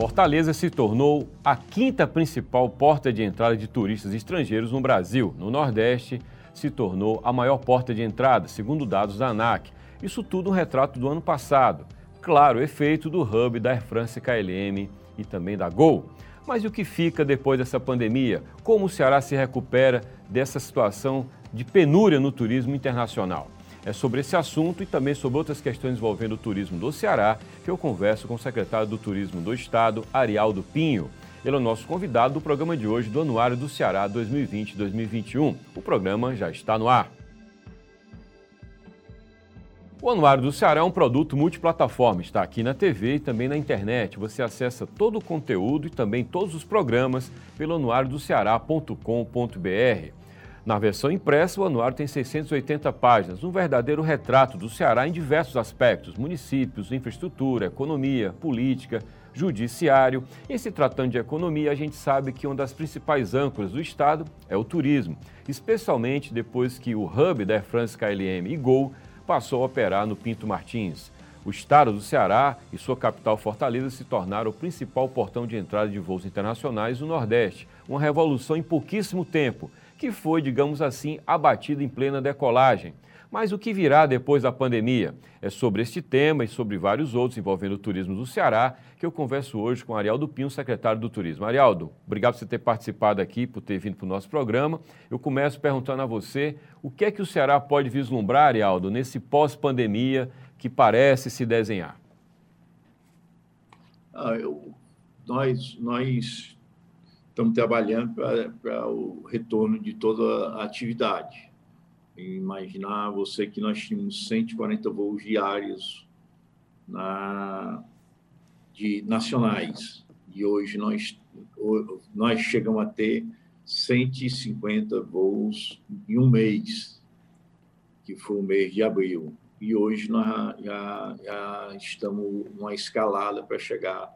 Fortaleza se tornou a quinta principal porta de entrada de turistas estrangeiros no Brasil. No Nordeste, se tornou a maior porta de entrada, segundo dados da ANAC. Isso tudo um retrato do ano passado. Claro, efeito do hub da Air France KLM e também da Gol. Mas e o que fica depois dessa pandemia? Como o Ceará se recupera dessa situação de penúria no turismo internacional? É sobre esse assunto e também sobre outras questões envolvendo o turismo do Ceará que eu converso com o secretário do Turismo do Estado, Arialdo Pinho. Ele é o nosso convidado do programa de hoje do Anuário do Ceará 2020-2021. O programa já está no ar. O Anuário do Ceará é um produto multiplataforma, está aqui na TV e também na internet. Você acessa todo o conteúdo e também todos os programas pelo anuariodoceará.com.br. Na versão impressa, o anuário tem 680 páginas, um verdadeiro retrato do Ceará em diversos aspectos: municípios, infraestrutura, economia, política, judiciário. E se tratando de economia, a gente sabe que uma das principais âncoras do Estado é o turismo, especialmente depois que o hub da Air France KLM e Gol passou a operar no Pinto Martins. O estado do Ceará e sua capital Fortaleza se tornaram o principal portão de entrada de voos internacionais no Nordeste. Uma revolução em pouquíssimo tempo que foi, digamos assim, abatida em plena decolagem. Mas o que virá depois da pandemia? É sobre este tema e sobre vários outros envolvendo o turismo do Ceará que eu converso hoje com Arialdo Pinho, secretário do Turismo. Arialdo, obrigado por você ter participado aqui, por ter vindo para o nosso programa. Eu começo perguntando a você o que é que o Ceará pode vislumbrar, Arialdo, nesse pós-pandemia que parece se desenhar. Ah, eu, nós, nós estamos trabalhando para o retorno de toda a atividade. Imaginar você que nós tínhamos 140 voos diários na, de nacionais e hoje nós, nós chegamos a ter 150 voos em um mês, que foi o mês de abril. E hoje nós já, já estamos numa escalada para chegar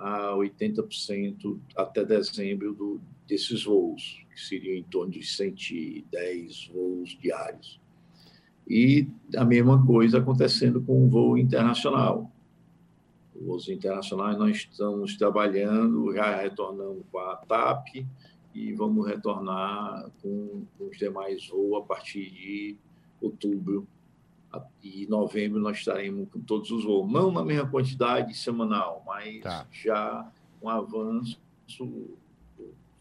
a 80% até dezembro do, desses voos, que seriam em torno de 110 voos diários. E a mesma coisa acontecendo com o voo internacional. Voos internacionais nós estamos trabalhando, já retornando com a TAP e vamos retornar com os demais voos a partir de outubro e em novembro nós estaremos com todos os voos, não na mesma quantidade semanal, mas tá. já um avanço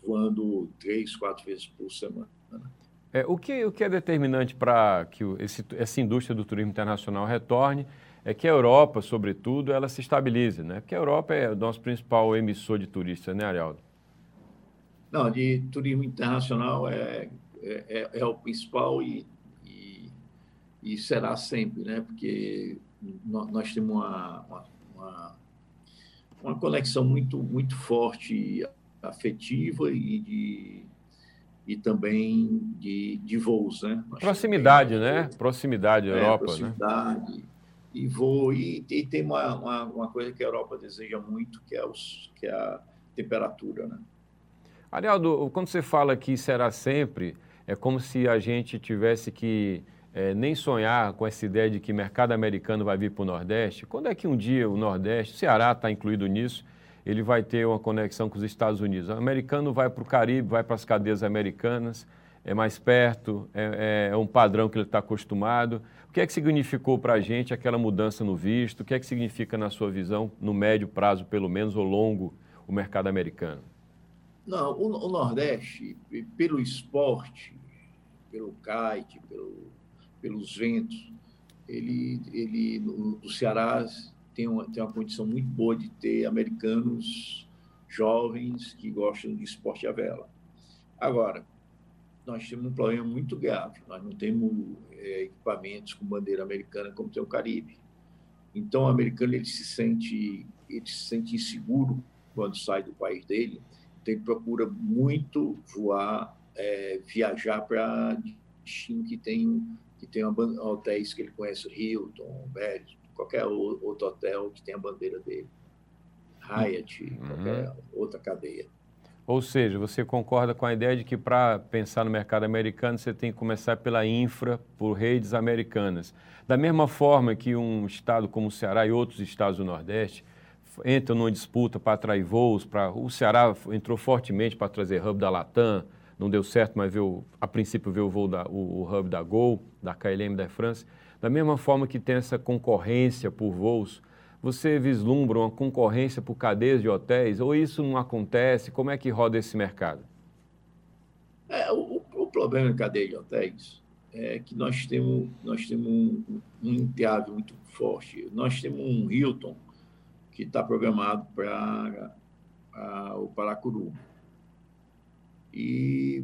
voando três, quatro vezes por semana. É, o, que, o que é determinante para que esse, essa indústria do turismo internacional retorne é que a Europa, sobretudo, ela se estabilize, né? Porque a Europa é o nosso principal emissor de turistas, né, Arialdo? Não, de turismo internacional é, é, é, é o principal e e será sempre, né? Porque nós temos uma, uma, uma conexão muito, muito forte, afetiva e de e também de, de voos, né? Nós proximidade, né? Proximidade, é, Europa, proximidade, né? E voo, e, e tem uma, uma, uma, coisa que a Europa deseja muito, que é, os, que é a temperatura, né? Arialdo, quando você fala que será sempre, é como se a gente tivesse que é, nem sonhar com essa ideia de que mercado americano vai vir para o Nordeste. Quando é que um dia o Nordeste, Ceará está incluído nisso, ele vai ter uma conexão com os Estados Unidos? O americano vai para o Caribe, vai para as cadeias americanas, é mais perto, é, é um padrão que ele está acostumado. O que é que significou para a gente aquela mudança no visto? O que é que significa, na sua visão, no médio prazo, pelo menos, ou longo, o mercado americano? Não, o Nordeste, pelo esporte, pelo kite, pelo pelos ventos, ele, ele no, no Ceará tem uma, tem uma condição muito boa de ter americanos jovens que gostam de esporte à vela. Agora, nós temos um problema muito grave. Nós não temos é, equipamentos com bandeira americana como tem o Caribe. Então, o americano ele se sente ele se sente inseguro quando sai do país dele. Então, ele procura muito voar, é, viajar para destino que tem que tem hotéis que ele conhece, Hilton, Marriott, qualquer outro hotel que tenha a bandeira dele. Hyatt, uhum. qualquer outra cadeia. Ou seja, você concorda com a ideia de que para pensar no mercado americano você tem que começar pela infra, por redes americanas. Da mesma forma que um estado como o Ceará e outros estados do Nordeste entram numa disputa para atrair voos. Pra, o Ceará entrou fortemente para trazer hub da Latam, não deu certo, mas a princípio veio o, voo da, o, o hub da Gol, da KLM da France. Da mesma forma que tem essa concorrência por voos, você vislumbra uma concorrência por cadeias de hotéis ou isso não acontece? Como é que roda esse mercado? É, o, o problema em cadeia de hotéis é que nós temos, nós temos um, um enteado muito forte. Nós temos um Hilton que está programado para o Paracuru. E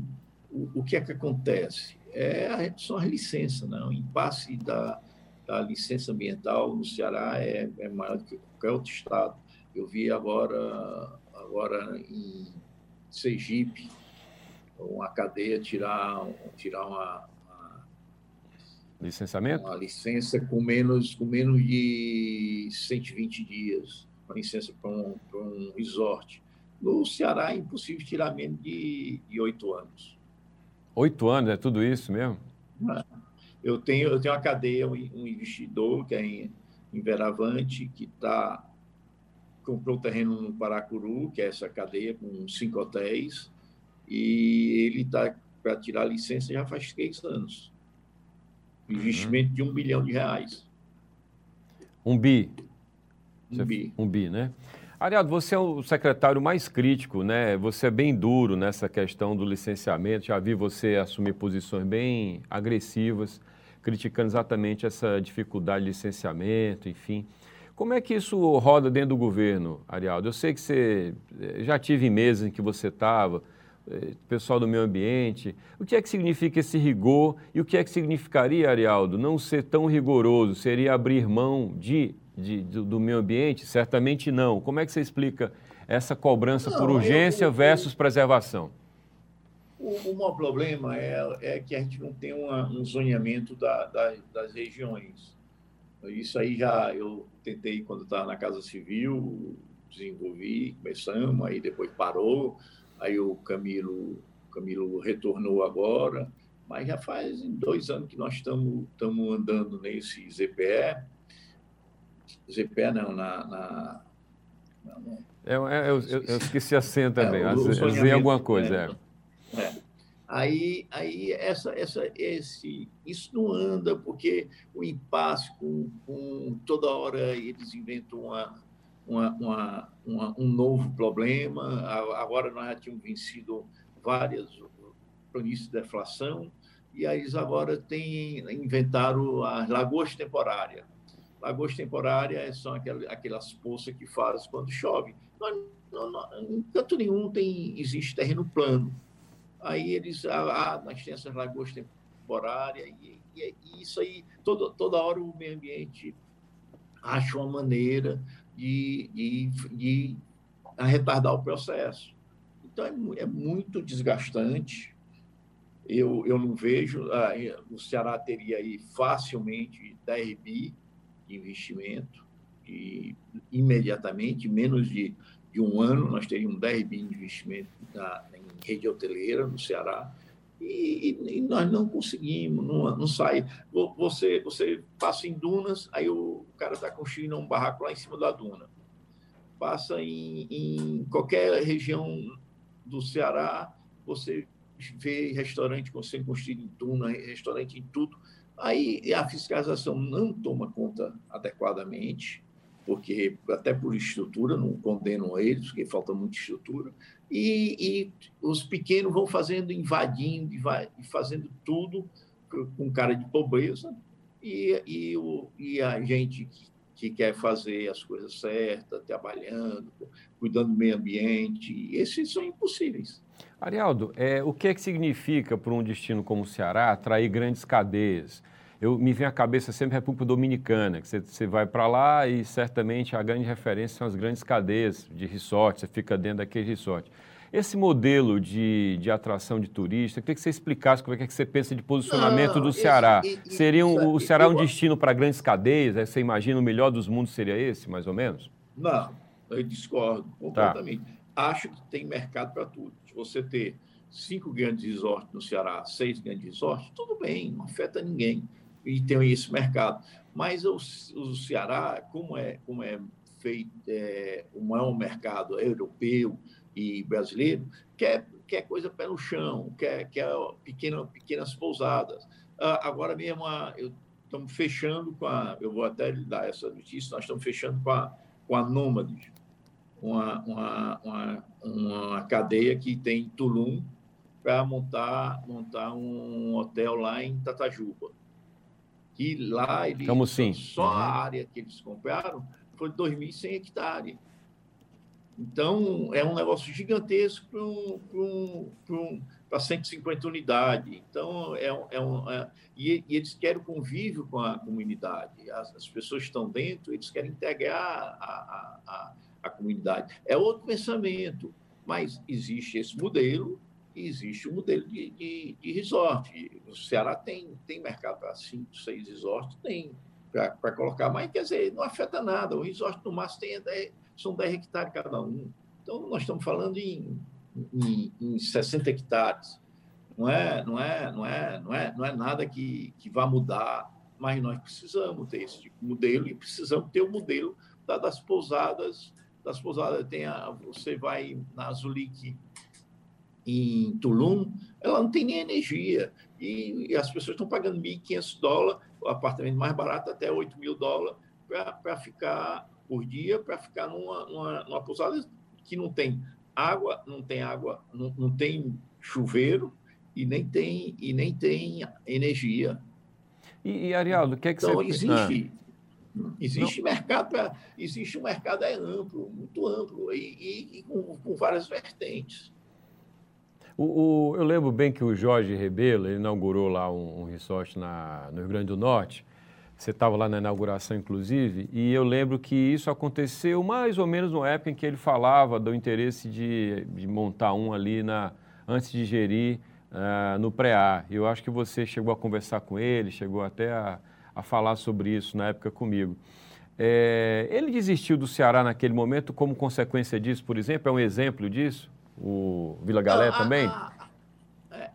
o, o, que é que acontece? É, são as licenças, né? o impasse da, da licença ambiental no Ceará é, é maior do que qualquer outro estado. Eu vi agora, agora em Sergipe, uma cadeia tirar, tirar uma, uma licenciamento? Uma licença com menos, com menos de 120 dias, uma licença para um, um resort. No Ceará é impossível tirar menos de oito anos. Oito anos, é tudo isso mesmo? É. Eu tenho, eu tenho uma cadeia, um investidor que é em, em Veravante, que tá, comprou terreno no Paracuru, que é essa cadeia com cinco hotéis, e ele está para tirar a licença já faz três anos. Uhum. Investimento uhum. de um bilhão de reais. Um bi. Um bi. Um bi, né? Ariado, você é o secretário mais crítico, né? Você é bem duro nessa questão do licenciamento. Já vi você assumir posições bem agressivas criticando exatamente essa dificuldade de licenciamento, enfim. Como é que isso roda dentro do governo, Arialdo? Eu sei que você eh, já tive meses em que você estava, eh, pessoal do meio ambiente. O que é que significa esse rigor e o que é que significaria, Arialdo, não ser tão rigoroso? Seria abrir mão de, de do, do, meio ambiente? Certamente não. Como é que você explica essa cobrança não, por urgência eu, eu, versus preservação? O, o maior problema é, é que a gente não tem uma, um zoneamento da, da, das regiões. Isso aí já eu tentei quando estava na Casa Civil, desenvolvi, começamos, aí depois parou, aí o Camilo, Camilo retornou agora, mas já faz dois anos que nós estamos andando nesse ZPE, ZPE não, na... na, eu, é, é, eu, eu, eu, esqueci a senha também, é, o, alguma coisa, né? é. É. Aí, aí essa, essa, esse, isso não anda, porque o impasse com, com toda hora eles inventam uma, uma, uma, uma, um novo problema. Agora nós já tínhamos vencido várias planícies de deflação, e aí eles agora têm, inventaram as lagoas temporárias. Lagoas temporárias são aquelas, aquelas poças que fazem quando chove. Nós, não, não, em canto nenhum tem, existe terreno plano aí eles, ah, ah, nós temos essas lagoas temporárias, e, e, e, isso aí, todo, toda hora o meio ambiente acha uma maneira de, de, de retardar o processo. Então, é, é muito desgastante. Eu, eu não vejo, ah, o Ceará teria aí facilmente 10 bi de investimento, e imediatamente, menos de, de um ano, nós teríamos 10 bi de investimento na, rede hoteleira no Ceará, e, e, nós não conseguimos, não, não sai. Você, você passa em dunas, aí o cara está construindo um barraco lá em cima da duna. Passa em, em qualquer região do Ceará, você vê restaurante sendo construído em duna, restaurante em tudo. Aí a fiscalização não toma conta adequadamente, porque até por estrutura, não condenam eles, porque falta muita estrutura, e, e os pequenos vão fazendo, invadindo e fazendo tudo com cara de pobreza, e, e, o, e a gente que, que, quer fazer as coisas certas, trabalhando, cuidando do meio ambiente, esses são impossíveis. Arialdo, é, o que é que significa para um destino como o Ceará atrair grandes cadeias? eu me vem à cabeça sempre a República Dominicana, que você, vai para lá e certamente a grande referência são as grandes cadeias de resort, você fica dentro daquele resort. Esse modelo de, de atração de turista, eu queria que você explicasse como é que você pensa de posicionamento não, do Ceará. Esse, Seria um, o Ceará um destino para grandes cadeias? Você imagina o melhor dos mundos seria esse, mais ou menos? Não, eu discordo completamente. Tá. Acho que tem mercado para tudo. Se você ter cinco grandes resorts no Ceará, seis grandes resorts, tudo bem, não afeta ninguém e tem esse mercado. Mas o, o Ceará, como é, como é feito, é, o maior mercado europeu e brasileiro, quer, quer coisa pé no chão, quer, quer pequena, pequenas pousadas. Ah, agora mesmo, a, eu, estamos fechando com a. Eu vou até lhe dar essa notícia, nós estamos fechando com a, com a Nômades, uma, uma, uma, uma cadeia que tem Tulum para montar, montar um hotel lá em Tatajuba. Que lá eles. Como sim? Só a área que eles compraram foi 2.100 hectares. Então, é um negócio gigantesco para um, um, um, 150 unidades. Então, é, é um, é, e, e, eles querem convívio com a comunidade. As, as pessoas estão dentro, eles querem integrar a, a, a, a, comunidade. É outro pensamento, mas existe esse modelo e existe o um modelo de, de, de, resort. O Ceará tem, tem mercado para cinco, seis resorts, tem para colocar, mas quer dizer, não afeta nada. O resort no máximo tem 10, são 10 hectares cada um. Então, nós estamos falando em, em, em 60 hectares. Não é, não é, não é, não é, não é nada que, que vá mudar, mas nós precisamos ter esse tipo de modelo e precisamos ter o modelo das pousadas. Das pousadas tem a, você vai na Zulique em Tulum, ela não tem nem energia. E, e as pessoas estão pagando 1.500 dólares, o apartamento mais barato até 8 mil dólares, para ficar por dia, para ficar numa, numa, numa, pousada que não tem água, não tem água, não, não tem chuveiro e nem tem, e nem tem energia. E, e Arialdo, o que é que então, você... existe... Ah. Existe não. mercado para. Existe um mercado é amplo, muito amplo, e, e, e com, com várias vertentes. O, o, eu lembro bem que o Jorge Rebelo inaugurou lá um, um resort na, no Rio Grande do Norte. Você estava lá na inauguração, inclusive, e eu lembro que isso aconteceu mais ou menos na época em que ele falava do interesse de, de montar um ali na, antes de gerir uh, no pré-A. Eu acho que você chegou a conversar com ele, chegou até a, a falar sobre isso na época comigo. É, ele desistiu do Ceará naquele momento como consequência disso, por exemplo? É um exemplo disso? o Vila Galé também? A,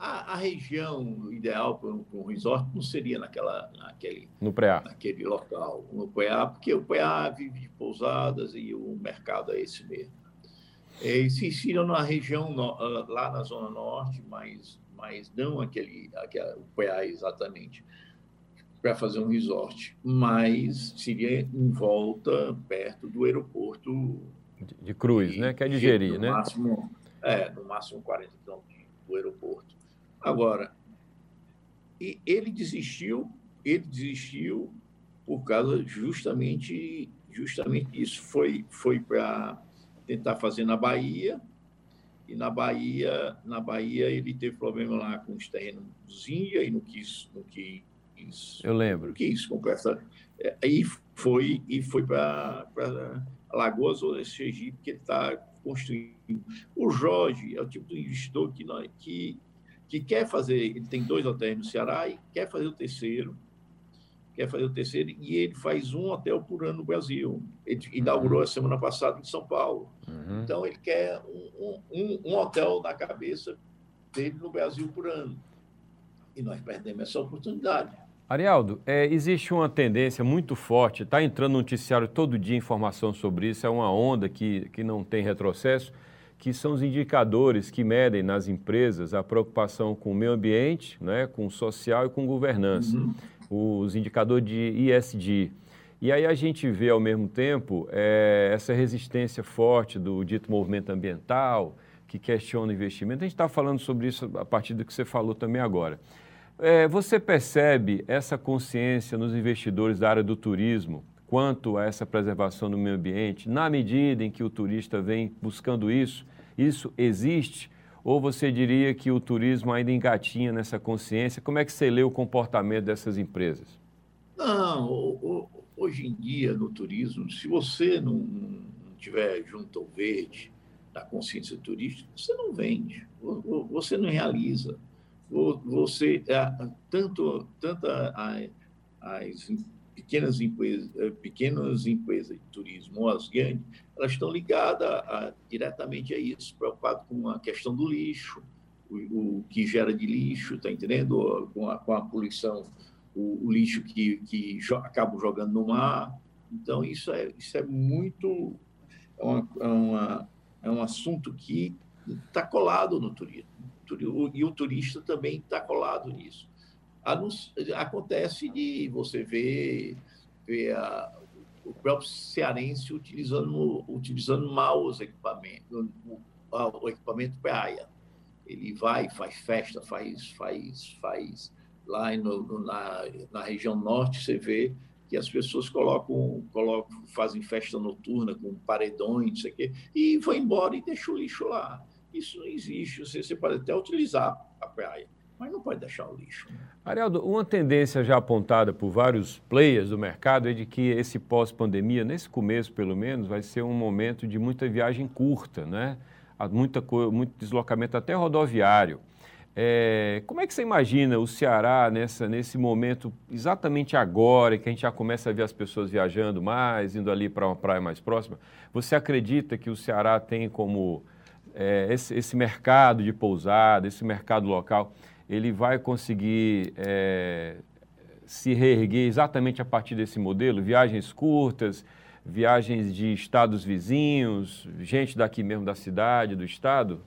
a, a, região ideal para um, um, resort não seria naquela, naquele, no PA. naquele local, no PA, porque o PA vive de pousadas e o mercado é esse mesmo. É, se inspiram na região, ah, lá na Zona Norte, mas, mas não aquele, aquele, o PA exatamente, para fazer um resort, mas seria em volta, perto do aeroporto. De, de Cruz, né? Que é de Geri, né? Máximo, é, no máximo 40 quilômetros do aeroporto. Agora, e ele desistiu, ele desistiu por causa justamente justamente isso. Foi foi para tentar fazer na Bahia e na Bahia na Bahia ele teve problema lá com os terrenos e não quis não quis eu lembro. não quis comprar aí foi e foi para Alagoas ou Sergipe que ele está construindo. O Jorge é o tipo de investidor que, nós, que, que quer fazer, ele tem dois hotéis no Ceará e quer fazer o terceiro, quer fazer o terceiro, e ele faz um hotel por ano no Brasil. Ele inaugurou uhum. a semana passada em São Paulo. Uhum. Então, ele quer um, um, um hotel na cabeça dele no Brasil por ano. E nós perdemos essa oportunidade. Arialdo, é, existe uma tendência muito forte, está entrando no noticiário todo dia informação sobre isso, é uma onda que, que não tem retrocesso, que são os indicadores que medem nas empresas a preocupação com o meio ambiente, né, com o social e com governança. Uhum. Os indicadores de ESG. E aí a gente vê, ao mesmo tempo, é, essa resistência forte do dito movimento ambiental, que questiona o investimento. A gente está falando sobre isso a partir do que você falou também agora. É, você percebe essa consciência nos investidores da área do turismo quanto a essa preservação do meio ambiente, na medida em que o turista vem buscando isso? Isso existe? Ou você diria que o turismo ainda engatinha nessa consciência? Como é que você lê o comportamento dessas empresas? Não, hoje em dia no turismo, se você não, tiver junto ao verde da consciência turística, você não vende, você não realiza você tanto tanto as pequenas empresas é, pequenas empresas de turismo ou as grandes elas estão ligadas a, diretamente a isso preocupadas com a questão do lixo o, o que gera de lixo está entendendo com a, com a poluição o, o, lixo que que jo, acabam jogando no mar Então, isso é, isso é muito. É, uma, é, uma, é um assunto que está colado no turismo. E o turista também está colado nisso. Acontece de você ver, ver a, o próprio cearense utilizando, utilizando mal os equipamentos, o, o equipamento praia. Ele vai, faz festa, faz, faz, faz lá no, na, na região norte, você vê que as pessoas colocam, colocam fazem festa noturna com paredões, não sei o quê, e vão embora e deixam o lixo lá. Isso não existe. Você, você pode até utilizar a praia, mas não pode deixar o lixo. Né? Arialdo, uma tendência já apontada por vários players do mercado é de que esse pós-pandemia, nesse começo pelo menos, vai ser um momento de muita viagem curta, né? Muita, muito deslocamento até rodoviário. É, como é que você imagina o Ceará nessa, nesse momento, exatamente agora, que a gente já começa a ver as pessoas viajando mais, indo ali para uma praia mais próxima? Você acredita que o Ceará tem como é, esse, esse, mercado de pousada, esse mercado local, ele vai conseguir é, se reerguer exatamente a partir desse modelo? Viagens curtas, viagens de estados vizinhos, gente daqui mesmo da cidade, do estado?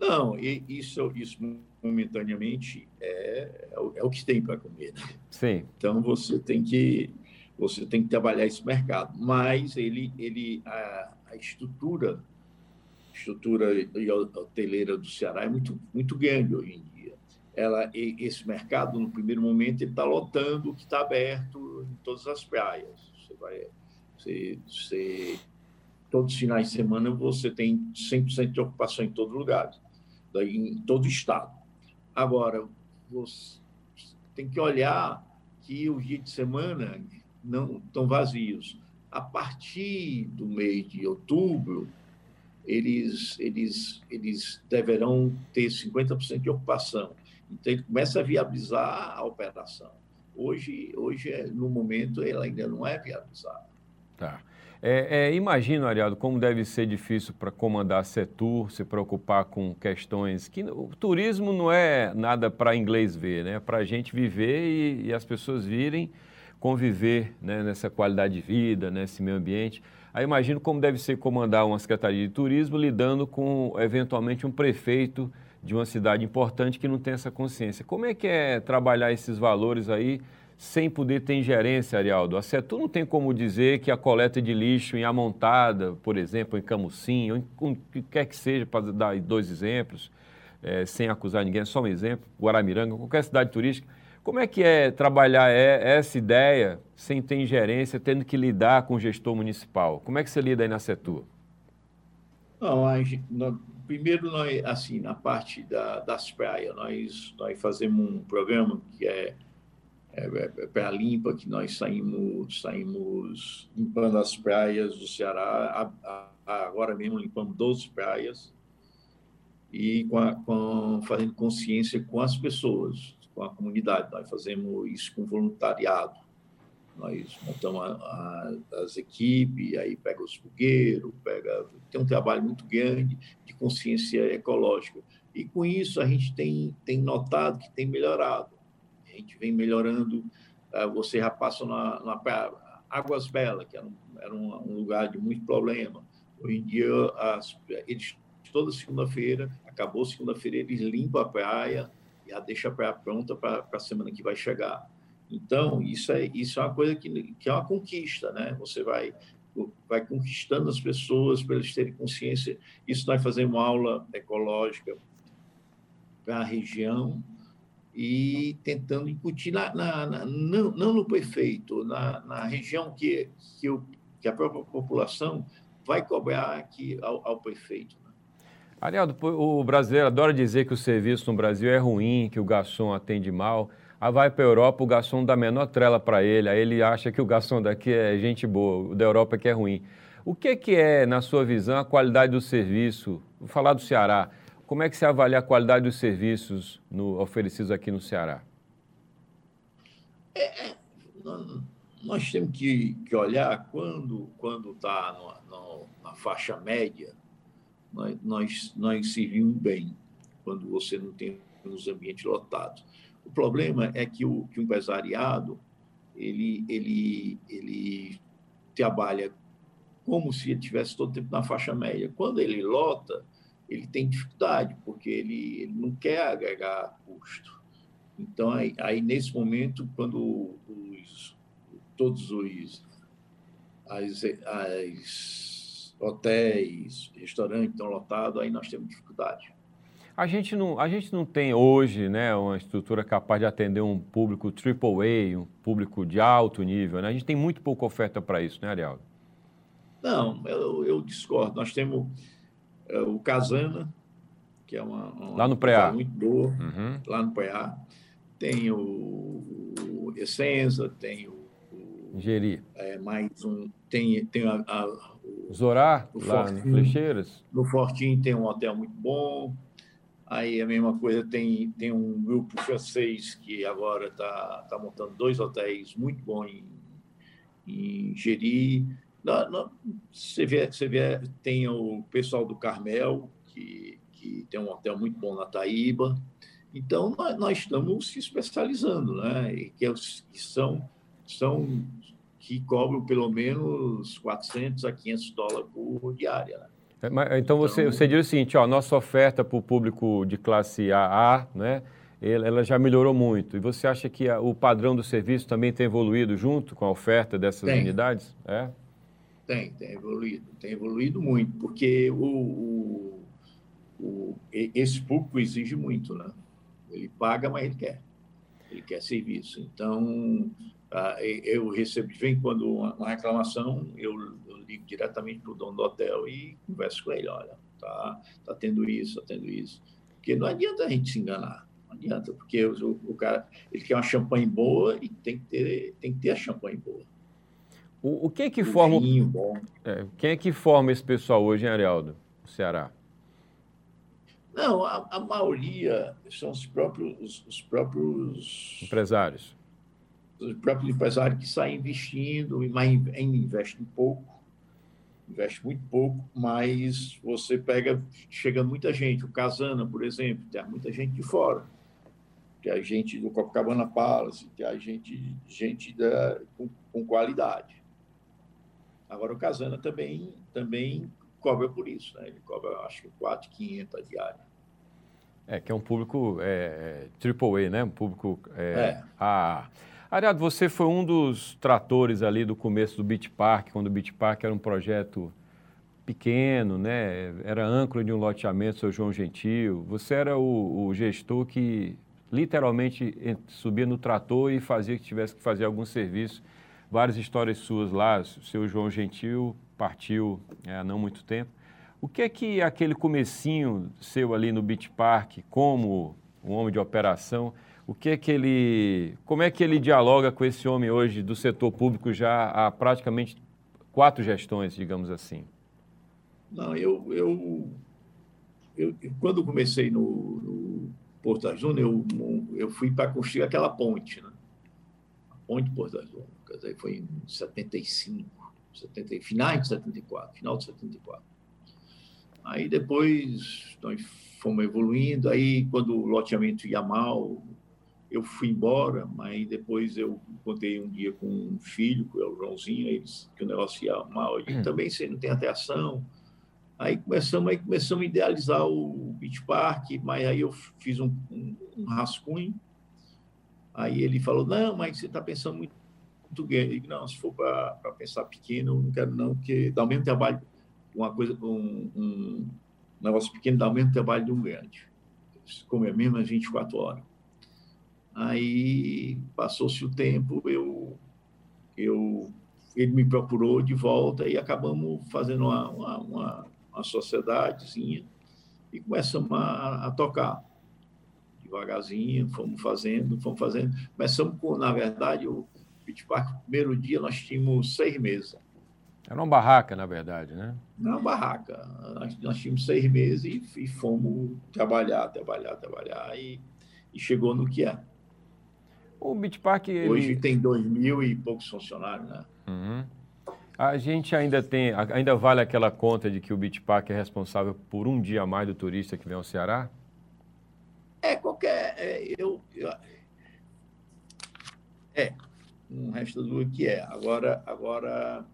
Não, isso, isso momentaneamente é, é, o, é que tem para comer. Né? Sim. Então você tem que você tem que trabalhar esse mercado, mas ele, ele a, a estrutura estrutura hoteleira do Ceará é muito, muito grande hoje em dia. Ela, esse mercado, no primeiro momento, está lotando o que está aberto em todas as praias. Você vai, você, você, todos os finais de semana você tem 100% de ocupação em todo lugar, em todo estado. Agora, você tem que olhar que os dias de semana não estão vazios. A partir do mês de outubro, eles, eles, eles deverão ter 50% de ocupação. Então, ele começa a viabilizar a operação. Hoje, hoje é, no momento, ela ainda não é viabilizada. Tá. É, é, imagino, Ariado, como deve ser difícil para comandar setor, se preocupar com questões que o turismo não é nada para inglês ver, né? Para a gente viver e, e, as pessoas virem conviver né? nessa qualidade de vida, nesse meio ambiente. Aí imagino como deve ser comandar uma Secretaria de Turismo lidando com, eventualmente, um prefeito de uma cidade importante que não tem essa consciência. Como é que é trabalhar esses valores aí sem poder ter ingerência, Arialdo? A CETU não tem como dizer que a coleta de lixo em Amontada, por exemplo, em Camusim, ou em que quer que seja, para dar dois exemplos, é, sem acusar ninguém, só um exemplo, Guaramiranga, qualquer cidade turística, como é que é trabalhar essa ideia sem ter ingerência, tendo que lidar com o gestor municipal? Como é que você lida aí na Setur? Não, nós, primeiro, nós, assim, na parte da, das praias, nós, nós fazemos um programa que é, é, é Praia Limpa, que nós saímos, saímos limpando as praias do Ceará. A, a, agora mesmo limpamos 12 praias e com, a, com, fazendo consciência com as pessoas com a comunidade. Nós fazemos isso com voluntariado. Nós montamos a, a, as equipes, aí pega os fogueiros, pega, tem um trabalho muito grande de consciência ecológica. E com isso a gente tem, tem notado que tem melhorado. A gente vem melhorando. Ah, você já passa na, na Águas Belas, que era, um, era um, lugar de muito problema. Hoje em dia, as, eles, toda segunda-feira, acabou segunda-feira, eles limpam a praia, deixa a praia pronta para a semana que vai chegar. Então, isso é, isso é uma coisa que, que é uma conquista, né? Você vai, vai conquistando as pessoas para eles terem consciência. Isso nós fazemos aula ecológica para a região e tentando incutir, na, na, na não, não, no prefeito, na, na região que, que, o, que, a própria população vai cobrar aqui ao, ao prefeito. Arialdo, o brasileiro adora dizer que o serviço no Brasil é ruim, que o garçom atende mal. Aí vai para a Europa, o garçom dá menor trela para ele, aí ele acha que o garçom daqui é gente boa, o da Europa é que é ruim. O que, que é, na sua visão, a qualidade do serviço? Vou falar do Ceará. Como é que se avalia a qualidade dos serviços no, oferecidos aqui no Ceará? É, é nós temos que, que olhar quando está na faixa média, nós, nós, nós servimos bem quando você não tem os ambientes lotados. O problema é que o, que o empresariado ele, ele, ele trabalha como se ele tivesse todo o tempo na faixa média. Quando ele lota, ele tem dificuldade, porque ele, ele não quer agregar custo. Então, aí, aí nesse momento, quando os, todos os as, as hotéis, restaurantes estão lotados, aí nós temos dificuldade. A gente não, a gente não tem hoje né, uma estrutura capaz de atender um público AAA, um público de alto nível. Né? A gente tem muito pouca oferta para isso, né, Ariel? Não, eu, eu, discordo. Nós temos é, o Casana, que é uma, uma lá no Preá. muito boa, uhum. lá no Preá. Tem o, o Essenza, tem o. o Geri. É, mais um. Tem, tem a, a Zorá, lá Fortinho, no Flecheiras. No Fortinho tem um hotel muito bom. Aí a mesma coisa, tem, tem um grupo francês que agora está tá montando dois hotéis muito bons em, em Geri. Você, vê, você vê, tem o pessoal do Carmel, que, que tem um hotel muito bom na Taíba. Então, nós, nós estamos se especializando, né? E que, que são, são que cobram pelo menos 400 a 500 dólares por diária, né? É, então, você, então, você diz o seguinte, ó, nossa oferta para o público de classe AA, né, ela já melhorou muito. E você acha que a, o padrão do serviço também tem evoluído junto com a oferta dessas tem. unidades? É? Tem, tem evoluído. Tem evoluído muito, porque o, o, o, esse público exige muito, né? Ele paga, mas ele quer. Ele quer serviço. Então, eu recebo de vez em quando uma reclamação, eu ligo diretamente para o dono do hotel e converso com ele, olha, tá, tá tendo isso, tá tendo isso. Porque não adianta a gente se enganar, não adianta, porque o, o cara, ele quer uma champanhe boa e tem que ter, tem que ter a champanhe boa. O, o que é que o forma... É, quem é que forma esse pessoal hoje, hein, Arialdo, no Ceará? Não, a, a maioria são os próprios, os, os próprios... Empresários. Os próprios empresários que saem investindo, mas ainda investem pouco investe muito pouco, mas você pega, chega muita gente. O Casana, por exemplo, tem muita gente de fora. Tem a gente do Copacabana Palace, tem a gente, gente da, com, com qualidade. Agora, o Casana também, também cobra por isso, né? Ele cobra, acho que, 4,500 a diária. É, que é um público é, AAA, né? Um público é, é. A... Ariado, você foi um dos tratores ali do começo do Beach Park, quando o Beach Park era um projeto pequeno, né? Era âncora de um loteamento, seu João Gentil. Você era o, o gestor que literalmente subia no trator e fazia que tivesse que fazer algum serviço. Várias histórias suas lá, seu João Gentil partiu é, há não muito tempo. O que é que aquele comecinho seu ali no Beach Park, como um homem de operação, o que é que ele, como é que ele dialoga com esse homem hoje do setor público já há praticamente quatro gestões, digamos assim? Não, eu, eu, eu quando comecei no, no Porto Azul, eu, eu fui para construir aquela ponte, né? A ponte Porto Azul, quer foi em 75, 70, finais de 74, final de 74. Aí depois nós fomos evoluindo, aí quando o loteamento ia mal, eu fui embora, mas depois eu contei um dia com um filho, que é o Joãozinho, eles, que o negócio ia mal. E hum. também você não tem até ação. Aí começamos, aí começamos a idealizar o Beach Park, mas aí eu fiz um, um, um rascunho. Aí ele falou, não, mas você está pensando muito, muito grande. Eu digo, não, se for para pensar pequeno, eu não quero não, porque dá o mesmo trabalho, uma coisa, um, um negócio pequeno dá o mesmo trabalho de um grande. Como é mesmo, às 24 horas. Aí passou-se o tempo, eu, eu, ele me procurou de volta e acabamos fazendo uma, uma, uma, uma sociedadezinha e começamos a, a, tocar. Devagarzinho, fomos fazendo, fomos fazendo. Começamos com, na verdade, o Beach Park, no primeiro dia nós tínhamos seis meses. Era uma barraca, na verdade, né? Não, uma barraca. Nós, nós tínhamos seis meses e, e, fomos trabalhar, trabalhar, trabalhar e, e chegou no que é. O Beach Park. Ele... Hoje tem dois mil e poucos funcionários, né? Uhum. A gente ainda tem, ainda vale aquela conta de que o Beach Park é responsável por um dia a mais do turista que vem ao Ceará? É, qualquer. É, eu, eu, é. um resto do que é. Agora, agora,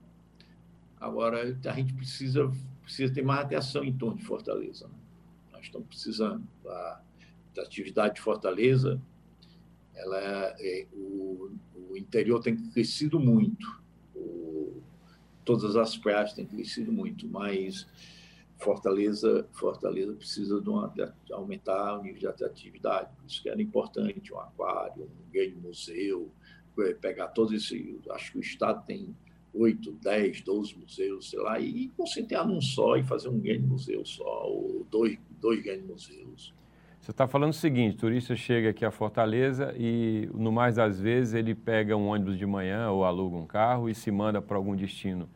agora a gente precisa, precisa ter mais atenção em torno de Fortaleza. Né? Nós estamos precisando da, da atividade de Fortaleza. Ela é, é, o, o interior tem crescido muito. O, todas as praias têm crescido muito, mas Fortaleza, Fortaleza precisa de, uma, de aumentar o nível de atratividade. Por isso que era importante um aquário, um grande museu, é, pegar todos esses. Acho que o Estado tem 8, 10, 12 museus, sei lá, e concentrar num só e fazer um grande museu só, ou dois, dois grandes museus. Você está falando o seguinte: o turista chega aqui a Fortaleza e, no mais das vezes, ele pega um ônibus de manhã ou aluga um carro e se manda para algum destino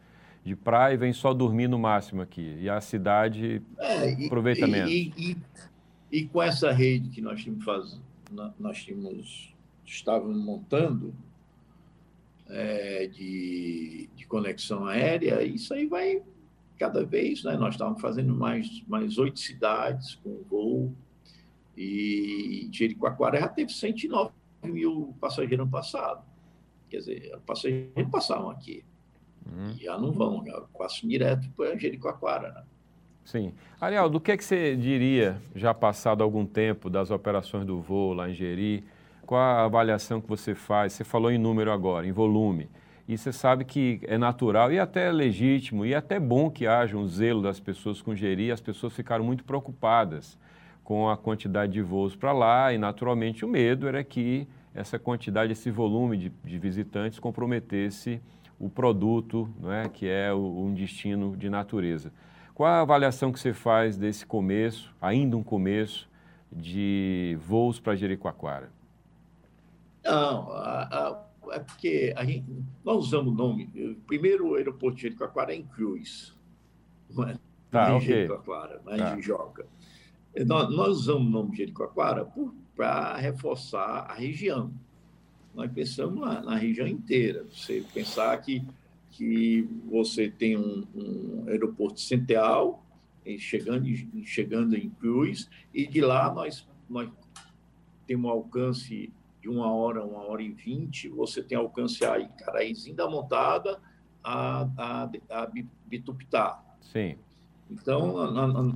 de praia e vem só dormir no máximo aqui. E a cidade é, aproveita e, menos. E, e, e, com essa rede que nós tínhamos, faz, nós tínhamos estávamos montando é, de, de conexão aérea, isso aí vai cada vez, né? Nós estávamos fazendo mais mais oito cidades com voo e Jericoacoara já teve 109 mil passageiros no passado. Quer dizer, passageiros passavam aqui. Uhum. Já não vão, já passam direto para Jericoacoara, né? Sim. Ariel, do que, é que você diria, já passado algum tempo das operações do voo lá em Jeri, qual a avaliação que você faz? Você falou em número agora, em volume. E você sabe que é natural e até legítimo e até bom que haja um zelo das pessoas com Jeri. As pessoas ficaram muito preocupadas com a quantidade de voos para lá e, naturalmente, o medo era que essa quantidade, esse volume de, de visitantes comprometesse o produto, não é, que é o, um destino de natureza. Qual a avaliação que você faz desse começo, ainda um começo, de voos para Jericoacoara? Não, a, a, é porque a gente, nós usamos o nome. Primeiro, o aeroporto de Jericoacoara é em Cruz, não é? Tá, em okay. Jericoacoara, não é tá. em Joca. Nós, nós usamos o nome Jericoacoara para reforçar a região nós pensamos na, na região inteira. Você pensar que, que você tem um, um aeroporto central chegando, chegando em Cruz, e de lá nós, nós temos um alcance de uma hora, uma hora e vinte, você tem alcance aí, Caraízinho da Montada a, a, a Bitupitá. Sim. Então,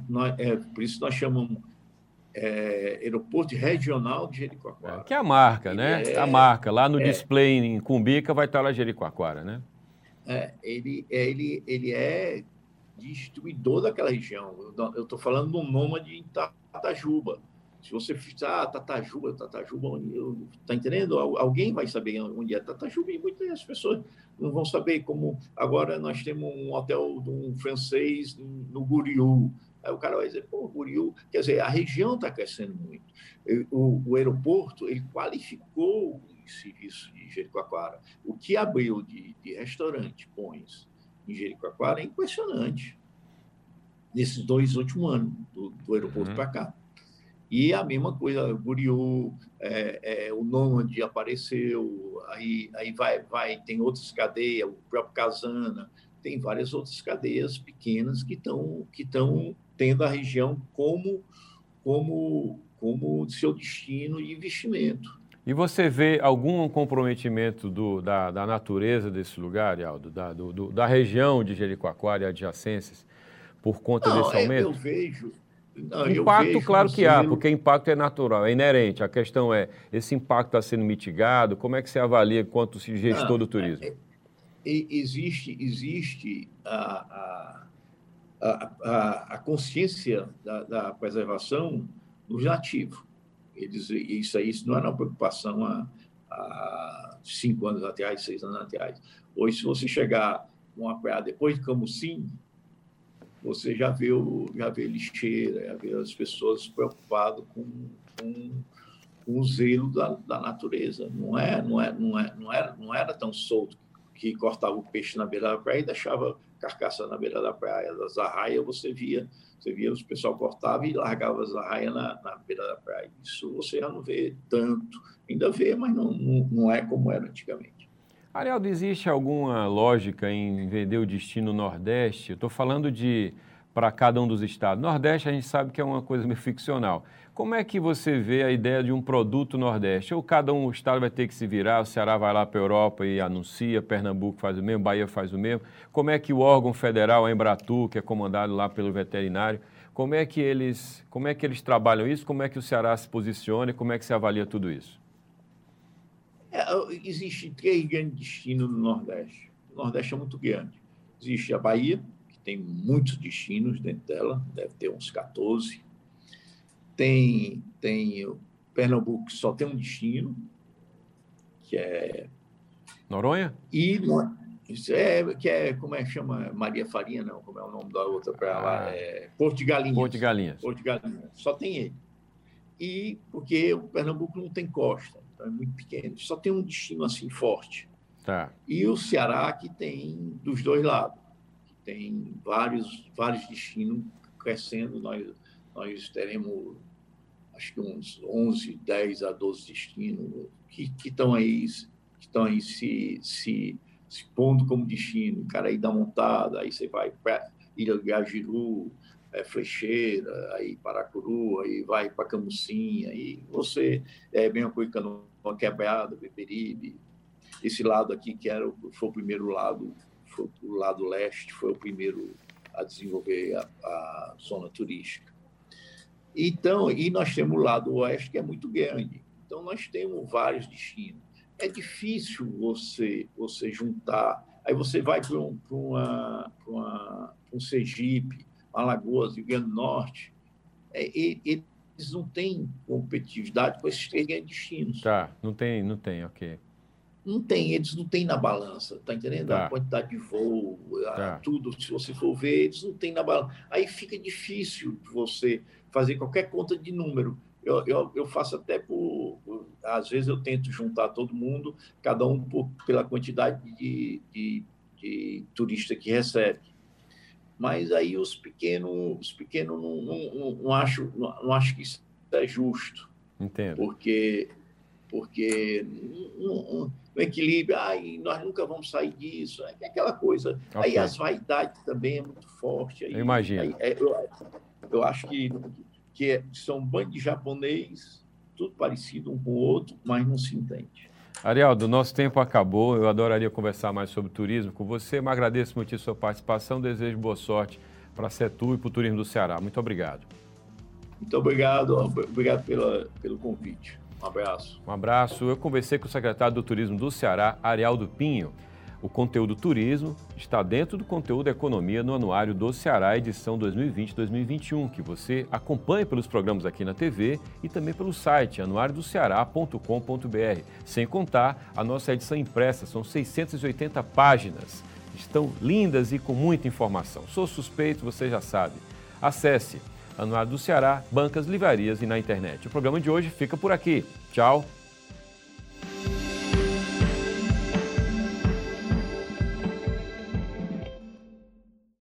nós, é, por isso nós chamamos é, aeroporto regional de Jericoacoara. É, que é a marca, ele né? É, a marca. Lá no é, display em Cumbica vai estar lá Jericoacoara, né? É, ele, é, ele, ele é distribuidor daquela região. Eu estou falando do nômade em Tatajuba. Se você fizer, ah, Tatajuba, Tatajuba, está entendendo? Alguém vai saber onde é Tatajuba e muitas pessoas não vão saber como. Agora nós temos um hotel de um francês no Guriú, Aí o cara vai dizer, pô, Guriú, quer dizer, a região está crescendo muito. O, o, aeroporto, ele qualificou o serviço de Jericoacoara. O que abriu de, de restaurante, pões, em Jericoacoara é impressionante. Nesses dois últimos anos, do, do aeroporto uhum. para cá. E a mesma coisa, Guriú, é, é, o Nômade apareceu, aí, aí vai, vai, tem outras cadeias, o próprio Casana, tem várias outras cadeias pequenas que estão que tendo a região como, como, como seu destino de investimento. E você vê algum comprometimento do, da, da, natureza desse lugar, Aldo, da, do, da região de Jericoacoara e adjacências, por conta não, desse é, aumento? Eu vejo. Não, impacto, claro que há, porque impacto é natural, é inerente. A questão é, esse impacto está sendo mitigado? Como é que você avalia enquanto gestor não, do turismo? É, é, existe, existe a, a a, a, consciência da, da, preservação dos nativos. Eles, isso aí isso não era uma preocupação há, há, cinco anos atrás, seis anos atrás. Hoje, se você chegar numa praia depois de Camusim, você já vê, o, já vê lixeira, já vê as pessoas preocupadas com, com, com o zelo da, da natureza. Não, é, não, é, não, é, não, era, não era tão solto que cortava o peixe na beira da praia e deixava carcaça na beira da praia, das arraias, você via, você via os pessoal cortava e largava as arraias na, na beira da praia. Isso você já não vê tanto. Ainda vê, mas não, não, não é como era antigamente. Arialdo, existe alguma lógica em vender o destino Nordeste? Estou falando de para cada um dos estados. Nordeste a gente sabe que é uma coisa meio ficcional. Como é que você vê a ideia de um produto Nordeste? Ou cada um estado vai ter que se virar, o Ceará vai lá para a Europa e anuncia, Pernambuco faz o mesmo, Bahia faz o mesmo. Como é que o órgão federal, a Embratu, que é comandado lá pelo veterinário, como é que eles, como é que eles trabalham isso? Como é que o Ceará se posiciona e como é que se avalia tudo isso? É, existe três grandes destinos no Nordeste. O Nordeste é muito grande. Existe a Bahia, que tem muitos destinos dentro dela, deve ter uns 14 tem, tem Pernambuco que só tem um destino, que é. Noronha? E é, que é, como é que chama? Maria Farinha, não, como é o nome da outra para ah, lá? É Porto de Galinhas. Porto de Galinhas. Porto de Galinhas. Só tem ele. E porque o Pernambuco não tem costa, então é muito pequeno, só tem um destino assim forte. Tá. E o Ceará que tem dos dois lados, que tem vários, vários destinos crescendo. Nós, nós teremos acho que uns 11, 10 a 12 destinos que estão aí, que estão aí se, se, se pondo como destino. Cara, aí dá montada, aí você vai para Ilha do Gajiru, é, Flecheira, aí Paracuru, aí vai para Camusim, aí você é bem uma quebrada, Beberibe. Esse lado aqui, que era, foi o primeiro lado, foi o lado leste, foi o primeiro a desenvolver a, a zona turística. Então, e nós temos o lado oeste, que é muito grande. Então, nós temos vários destinos. É difícil você, você juntar. Aí você vai para um, uma, uma, um Sergipe, Alagoas, Rio Grande do Norte. É, eles não têm competitividade com esses três grandes destinos. Tá, não tem, não tem, ok. Não tem, eles não têm na balança, tá entendendo? Tá. A quantidade de voo, tá. tudo, se você for ver, eles não têm na balança. Aí fica difícil você fazer qualquer conta de número. Eu, eu, eu faço até por, por, Às vezes eu tento juntar todo mundo, cada um por, pela quantidade de, de, de turista que recebe. Mas aí os pequenos, os pequenos não, não, não, não acho, não, não acho que isso é justo. Entendo. Porque, porque no equilíbrio, ai, nós nunca vamos sair disso, é aquela coisa. Okay. Aí as vaidades também é muito forte. Aí, eu imagino. Aí, é, eu, eu acho que, que é, são bando de japonês, tudo parecido um com o outro, mas não se entende. Arialdo, nosso tempo acabou. Eu adoraria conversar mais sobre turismo com você, mas agradeço muito a sua participação. Desejo boa sorte para a Setu e para o turismo do Ceará. Muito obrigado. Muito obrigado. Obrigado pela, pelo convite. Um abraço. Um abraço. Eu conversei com o secretário do Turismo do Ceará, Arialdo Pinho. O conteúdo turismo está dentro do conteúdo economia no Anuário do Ceará, edição 2020-2021, que você acompanha pelos programas aqui na TV e também pelo site anuariodoceará.com.br. Sem contar a nossa edição impressa, são 680 páginas. Estão lindas e com muita informação. Sou suspeito, você já sabe. Acesse Anuário do Ceará, bancas, livrarias e na internet. O programa de hoje fica por aqui. Tchau